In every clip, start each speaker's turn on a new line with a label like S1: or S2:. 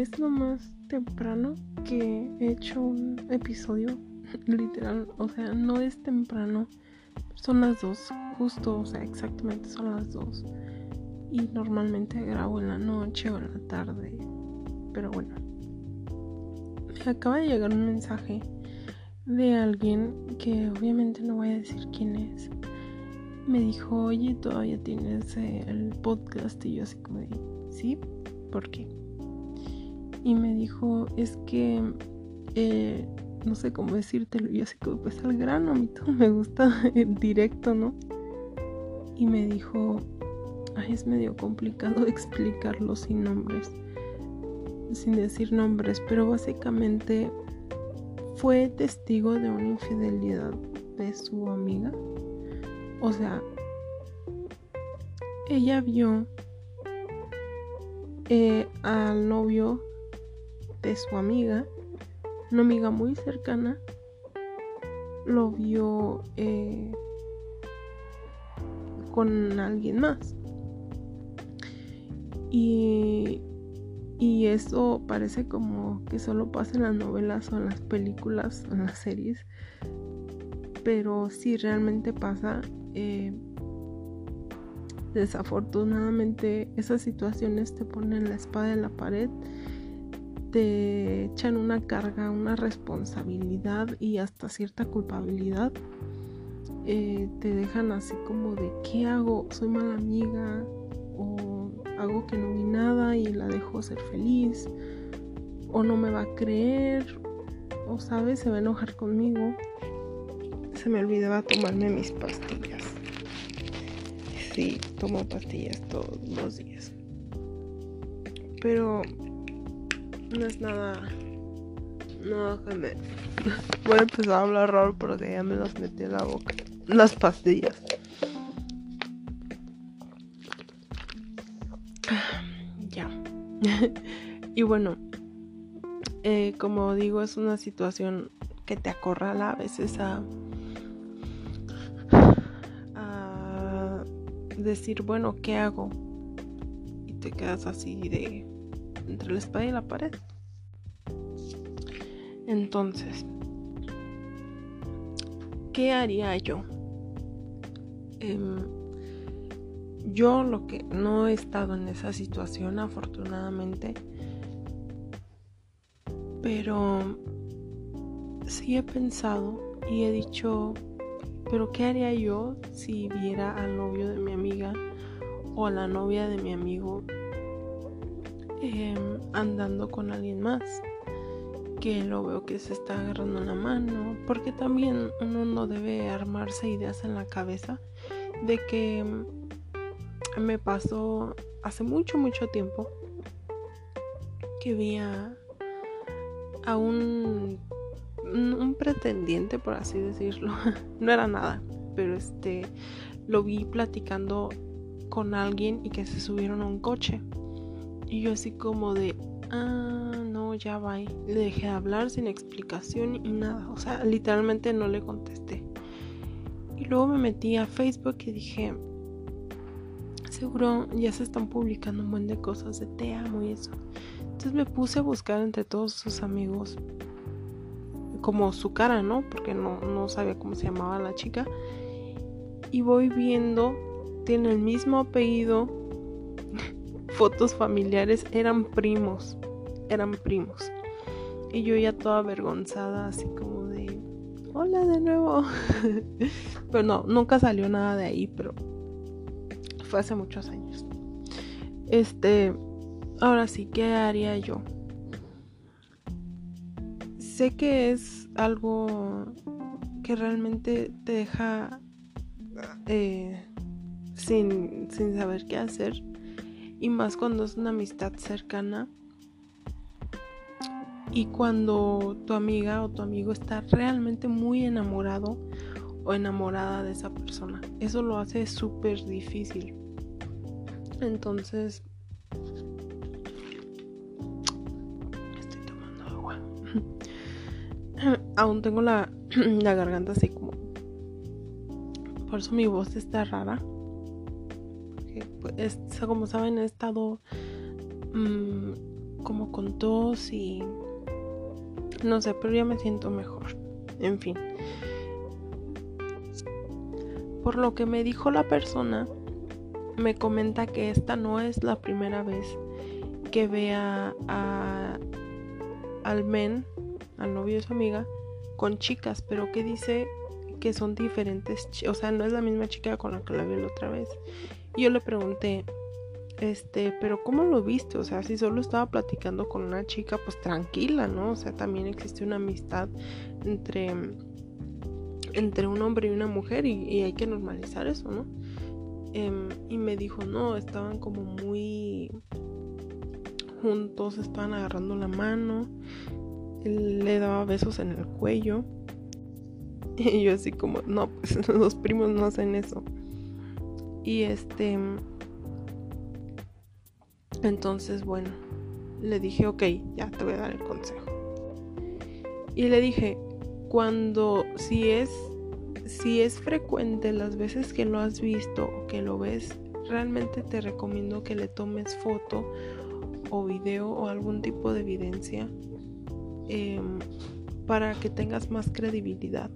S1: es lo más temprano que he hecho un episodio. Literal, o sea, no es temprano. Son las dos, justo, o sea, exactamente son las dos. Y normalmente grabo en la noche o en la tarde. Pero bueno. Me acaba de llegar un mensaje de alguien que obviamente no voy a decir quién es. Me dijo, oye, todavía tienes el podcast. Y yo así como de, sí, ¿por qué? Y me dijo, es que, eh, no sé cómo decírtelo. Yo así como, pues al grano, a mí todo me gusta en directo, ¿no? Y me dijo, ay, es medio complicado explicarlo sin nombres, sin decir nombres, pero básicamente fue testigo de una infidelidad de su amiga. O sea, ella vio eh, al novio de su amiga, una amiga muy cercana, lo vio eh, con alguien más. Y y eso parece como que solo pasa en las novelas o en las películas o en las series. Pero si realmente pasa. Eh, desafortunadamente esas situaciones te ponen la espada en la pared. Te echan una carga, una responsabilidad y hasta cierta culpabilidad. Eh, te dejan así como de ¿qué hago? ¿Soy mala amiga? ¿O hago que no vi nada y la dejo ser feliz, o no me va a creer, o sabes, se va a enojar conmigo. Se me olvidaba tomarme mis pastillas. Sí, tomo pastillas todos los días. Pero no es nada. No, que me. Voy a empezar a hablar raro porque ya me las metí en la boca. Las pastillas. y bueno, eh, como digo, es una situación que te acorrala a veces a, a decir, bueno, ¿qué hago? Y te quedas así de entre la espada y la pared. Entonces, ¿qué haría yo? Em, yo lo que no he estado en esa situación afortunadamente, pero sí he pensado y he dicho, pero ¿qué haría yo si viera al novio de mi amiga o a la novia de mi amigo em, andando con alguien más? Que lo veo que se está agarrando la mano, porque también uno no debe armarse ideas en la cabeza de que me pasó hace mucho, mucho tiempo que vi a, un, un pretendiente, por así decirlo. no era nada, pero este lo vi platicando con alguien y que se subieron a un coche. Y yo así como de, ah, no, ya va. Le dejé de hablar sin explicación y nada. O sea, literalmente no le contesté. Y luego me metí a Facebook y dije, seguro ya se están publicando un buen de cosas de te amo y eso. Entonces me puse a buscar entre todos sus amigos como su cara, ¿no? Porque no, no sabía cómo se llamaba la chica. Y voy viendo, tiene el mismo apellido, fotos familiares, eran primos, eran primos. Y yo ya toda avergonzada, así como de, hola de nuevo. pero no, nunca salió nada de ahí, pero fue hace muchos años. Este, ahora sí, ¿qué haría yo? Sé que es algo que realmente te deja eh, sin, sin saber qué hacer. Y más cuando es una amistad cercana. Y cuando tu amiga o tu amigo está realmente muy enamorado o enamorada de esa persona. Eso lo hace súper difícil. Entonces, estoy tomando agua. Aún tengo la, la garganta así como... Por eso mi voz está rara. Pues, como saben, he estado mm, como con tos y no sé, pero ya me siento mejor. En fin. Por lo que me dijo la persona, me comenta que esta no es la primera vez que vea a, al men, al novio de su amiga, con chicas, pero que dice que son diferentes, o sea, no es la misma chica con la que la vi la otra vez. Y yo le pregunté, este, pero ¿cómo lo viste? O sea, si solo estaba platicando con una chica, pues tranquila, ¿no? O sea, también existe una amistad entre, entre un hombre y una mujer y, hay que normalizar eso, ¿no? Em, y me dijo, no, estaban como muy juntos, estaban agarrando la mano, él le daba besos en el cuello. Y yo así como, no, pues los primos no hacen eso. Y este entonces, bueno, le dije, ok, ya te voy a dar el consejo. Y le dije, cuando, si es, si es frecuente las veces que lo has visto o que lo ves, realmente te recomiendo que le tomes foto o video o algún tipo de evidencia em, para que tengas más credibilidad.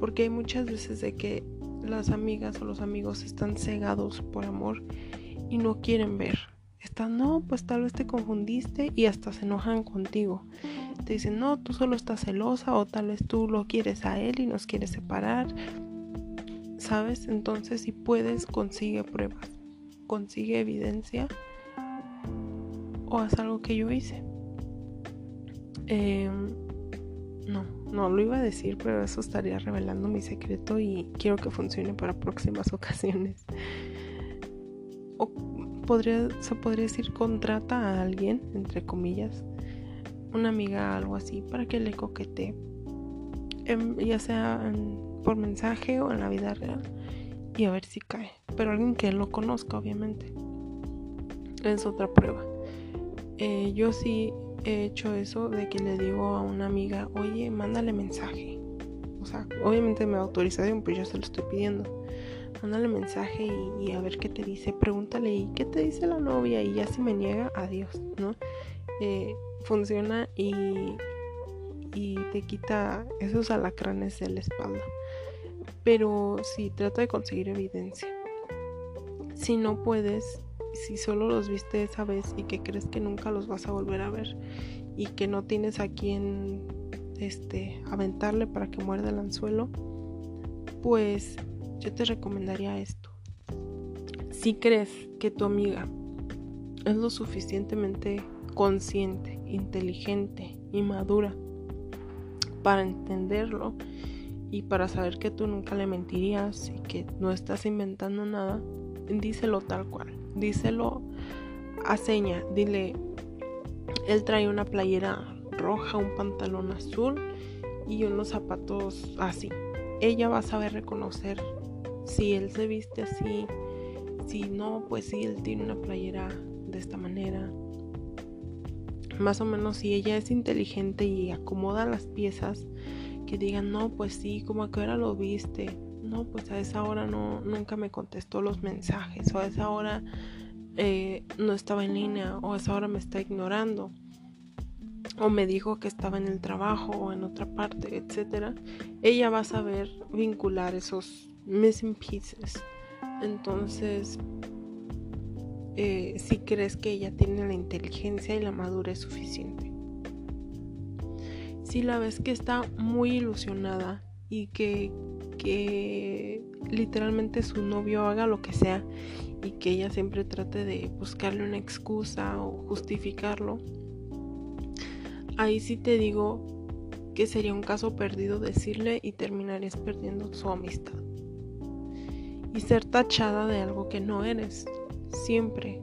S1: Porque hay muchas veces de que las amigas o los amigos están cegados por amor y no quieren ver están, no, pues tal vez te confundiste y hasta se enojan contigo. Te dicen, no, tú solo estás celosa o tal vez tú lo quieres a él y nos quieres separar. ¿Sabes? Entonces si puedes, consigue pruebas, consigue evidencia o haz algo que yo hice. Em, no, no lo iba a decir, pero eso estaría revelando mi secreto y quiero que funcione para próximas ocasiones se podría decir contrata a alguien, entre comillas, una amiga, algo así, para que le coquete, em, ya sea por mensaje o en la vida real, y a ver si cae. Pero alguien que lo conozca, obviamente. Es otra prueba. Eh, yo sí he hecho eso de que le digo a una amiga, oye, mándale mensaje. O sea, obviamente me autorización, pues yo se lo estoy pidiendo mándale mensaje y, a ver qué te dice, pregúntale y qué te dice la novia y ya si me niega, adiós, ¿no? Eh, funciona y, y te quita esos alacranes de la espalda. Pero sí, trata de conseguir evidencia. Si no puedes, si solo los viste esa vez y que crees que nunca los vas a volver a ver y que no tienes a quien este, aventarle para que muerda el anzuelo, pues yo te recomendaría esto. Si crees que tu amiga es lo suficientemente consciente, inteligente y madura para entenderlo y para saber que tú nunca le mentirías y que no estás inventando nada, díselo tal cual. Díselo a seña. Dile, él trae una playera roja, un pantalón azul y unos zapatos así. Ella va a saber reconocer si él se viste así, si no, pues si él tiene una playera de esta manera. Más o menos si ella es inteligente y acomoda las piezas, que digan, no, pues sí, como a qué lo viste. No, pues a esa hora no, nunca me contestó los mensajes. O a esa hora eh, no estaba en línea. O a esa hora me está ignorando. O me dijo que estaba en el trabajo o en otra parte, etc. Ella va a saber vincular esos missing pieces. Entonces, eh, si crees que ella tiene la inteligencia y la madurez suficiente. Si la ves que está muy ilusionada y que, que literalmente su novio haga lo que sea y que ella siempre trate de buscarle una excusa o justificarlo, ahí sí te digo que sería un caso perdido decirle y terminarías perdiendo su amistad y ser tachada de algo que no eres. Siempre.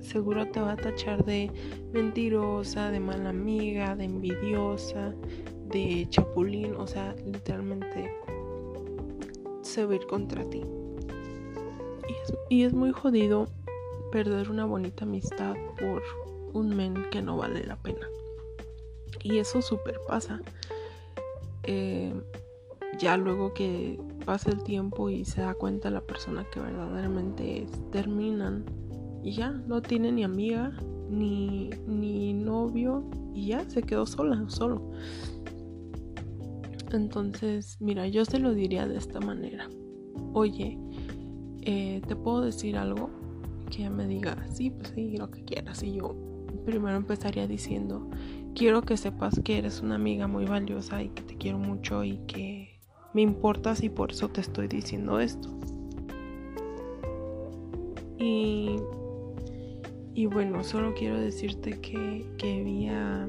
S1: Seguro te va a tachar de mentirosa, de mala amiga, de envidiosa, de chapulín. O sea, literalmente se va a ir contra ti. Y es, muy jodido perder una bonita amistad por un men que no vale la pena. Y eso súper pasa. Eh, ya luego que pasa el tiempo y se da cuenta la persona que verdaderamente es, terminan y ya no tiene ni amiga ni, ni novio y ya se quedó sola, solo. Entonces, mira, yo se lo diría de esta manera. Oye, eh, ¿te puedo decir algo? Que ella me diga, sí, pues sí, lo que quieras. Y yo primero empezaría diciendo, quiero que sepas que eres una amiga muy valiosa y que te quiero mucho y que me importas y por eso te estoy diciendo esto. Y, y bueno, solo quiero decirte que, que vi a,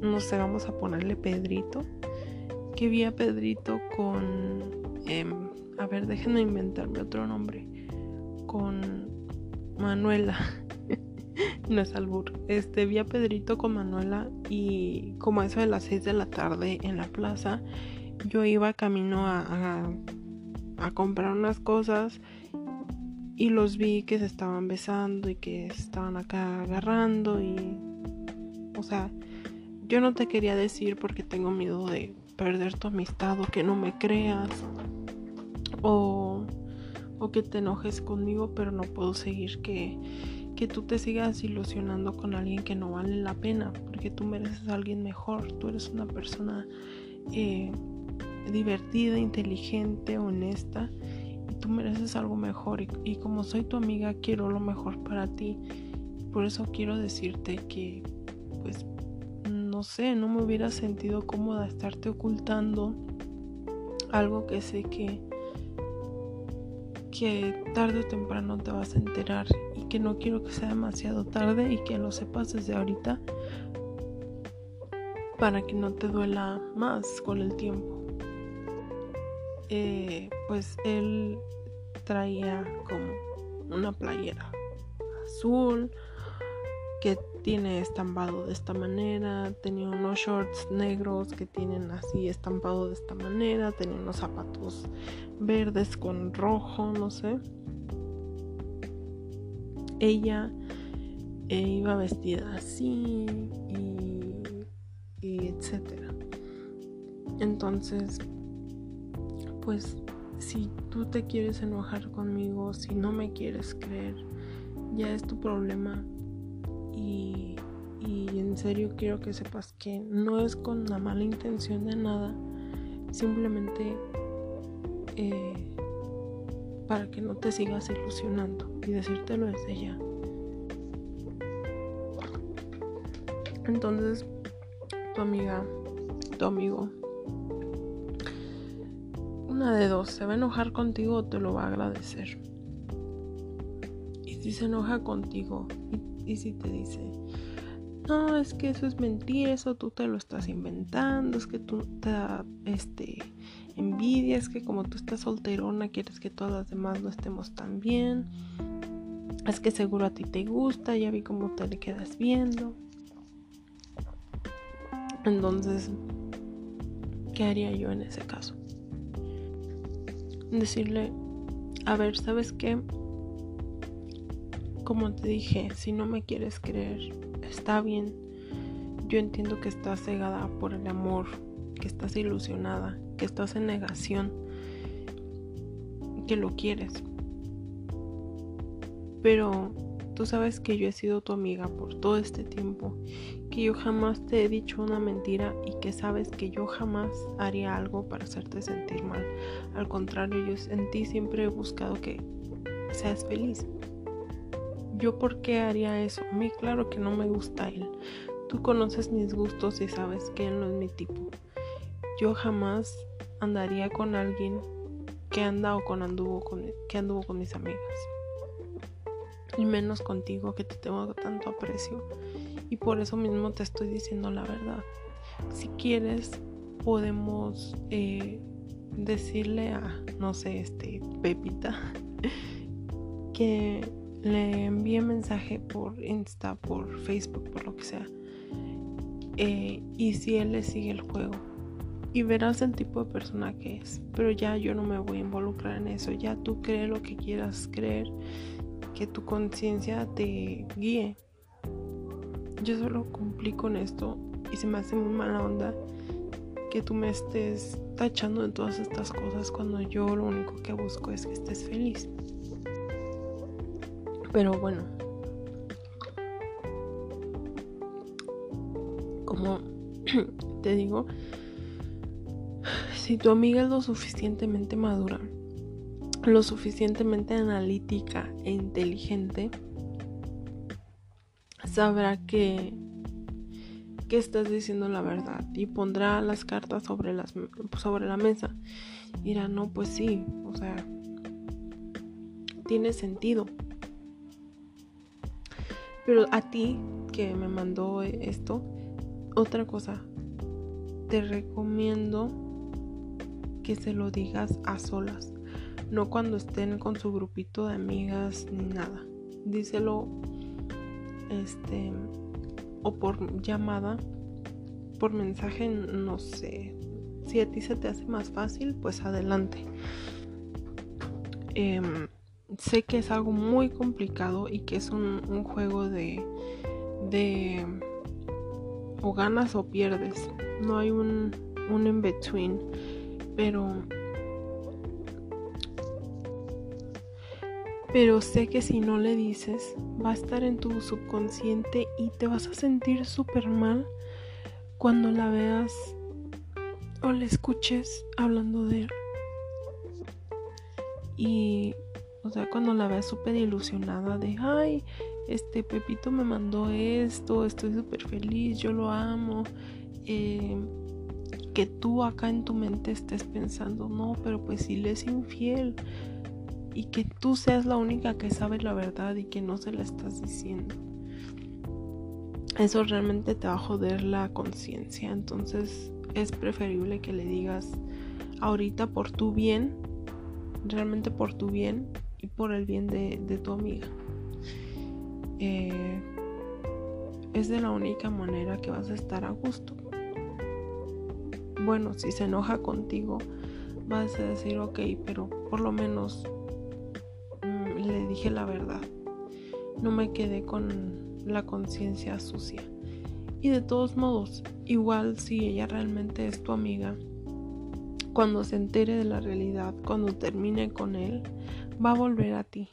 S1: no sé, vamos a ponerle Pedrito que vi a Pedrito con, em, a ver, déjenme inventarme otro nombre, con Manuela. no es albur. Este, vi a Pedrito con Manuela y como eso de las 6 de la tarde en la plaza, yo iba camino a, a, a comprar unas cosas y los vi que se estaban besando y que estaban acá agarrando y o sea yo no te quería decir porque tengo miedo de perder tu amistad o que no me creas o, o que te enojes conmigo, pero no puedo seguir que, que tú te sigas ilusionando con alguien que no vale la pena, porque tú mereces a alguien mejor, tú eres una persona eh, divertida, inteligente, honesta, y tú mereces algo mejor, y, y como soy tu amiga, quiero lo mejor para ti, por eso quiero decirte que pues sé, no me hubiera sentido cómoda estarte ocultando algo que sé que que tarde o temprano te vas a enterar y que no quiero que sea demasiado tarde y que lo sepas desde ahorita para que no te duela más con el tiempo. Eh, pues él traía como una playera azul que tiene estampado de esta manera, tenía unos shorts negros que tienen así estampado de esta manera, tenía unos zapatos verdes con rojo, no sé. Ella eh, iba vestida así y, y etcétera. Entonces, pues si tú te quieres enojar conmigo, si no me quieres creer, ya es tu problema y, en serio quiero que sepas que no es con la mala intención de nada, simplemente eh, para que no te sigas ilusionando y decírtelo desde ya. Entonces, tu amiga, tu amigo, una de dos, se va a enojar contigo o te lo va a agradecer. Y si se enoja contigo y si te dice, no, es que eso es mentira, eso tú te lo estás inventando, es que tú te este, envidia, es que como tú estás solterona quieres que todas las demás no estemos tan bien, es que seguro a ti te gusta, ya vi cómo te le quedas viendo. Entonces, ¿qué haría yo en ese caso? Decirle, a ver, ¿sabes qué? Como te dije, si no me quieres creer, está bien. Yo entiendo que estás cegada por el amor, que estás ilusionada, que estás en negación, que lo quieres. Pero tú sabes que yo he sido tu amiga por todo este tiempo, que yo jamás te he dicho una mentira y que sabes que yo jamás haría algo para hacerte sentir mal. Al contrario, yo en ti siempre he buscado que seas feliz. ¿Yo por qué haría eso? A mí claro que no me gusta él. Tú conoces mis gustos y sabes que él no es mi tipo. Yo jamás andaría con alguien que anda o con anduvo con que anduvo con mis amigas. Y menos contigo que te tengo tanto aprecio. Y por eso mismo te estoy diciendo la verdad. Si quieres, podemos eh, decirle a, no sé, este, Pepita, que le envíe mensaje por Insta, por Facebook, por lo que sea. Eh, y si él le sigue el juego. Y verás el tipo de persona que es. Pero ya yo no me voy a involucrar en eso. Ya tú crees lo que quieras creer. Que tu conciencia te guíe. Yo solo cumplí con esto. Y se me hace muy mala onda que tú me estés tachando de todas estas cosas cuando yo lo único que busco es que estés feliz. Pero bueno, como te digo, si tu amiga es lo suficientemente madura, lo suficientemente analítica e inteligente, sabrá que, que estás diciendo la verdad y pondrá las cartas sobre, las, sobre la mesa. Dirá, no, pues sí, o sea, tiene sentido. Pero a ti que me mandó esto, otra cosa, te recomiendo que se lo digas a solas, no cuando estén con su grupito de amigas ni nada. Díselo este o por llamada, por mensaje, no sé. Si a ti se te hace más fácil, pues adelante. Em, sé que es algo muy complicado y que es un, un juego de, de o ganas o pierdes. No hay un, un in between. Pero Pero sé que si no le dices, va a estar en tu subconsciente y te vas a sentir súper mal cuando la veas o le escuches hablando de él. Y, o sea, cuando la veas súper ilusionada de, ay, este Pepito me mandó esto, estoy súper feliz, yo lo amo. Eh, que tú acá en tu mente estés pensando, no, pero pues si le es infiel y que tú seas la única que sabe la verdad y que no se la estás diciendo. Eso realmente te va a joder la conciencia. Entonces es preferible que le digas ahorita por tu bien, realmente por tu bien y por el bien de, tu amiga. Eh, es de la única manera que vas a estar a gusto. Bueno, si se enoja contigo, vas a decir, ok, pero por lo menos le dije la verdad. No me quedé con la conciencia sucia. Y de todos modos, igual si ella realmente es tu amiga, cuando se entere de la realidad, cuando termine con él, va a volver a ti.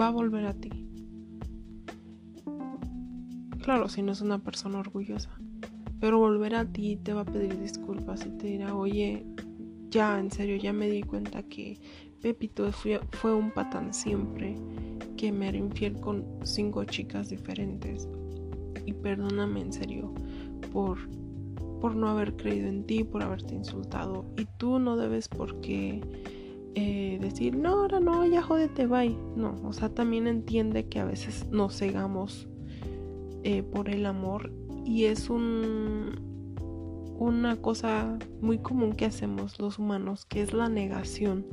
S1: Va a volver a ti. Claro, si no es una persona orgullosa. Pero volver a ti te va a pedir disculpas y te dirá, oye, ya, en serio, ya me di cuenta que Pepito fue, un patán siempre, que me era infiel con cinco chicas diferentes. Y perdóname en serio por, por no haber creído en ti, por haberte insultado. Y tú no debes por qué eh, decir, no, ahora no, ya jódete, bye. No, o sea, también entiende que a veces nos cegamos eh, por el amor y es un una cosa muy común que hacemos los humanos, que es la negación.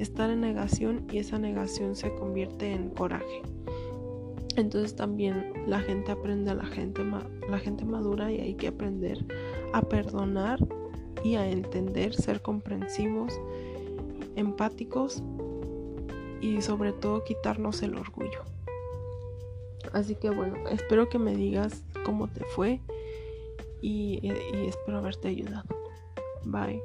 S1: Estar en negación y esa negación se convierte en coraje. Entonces también la gente aprende la gente, la gente madura y hay que aprender a perdonar y a entender, ser comprensivos, empáticos y sobre todo quitarnos el orgullo. Así que bueno, espero que me digas cómo te fue y, espero haberte ayudado. Bye.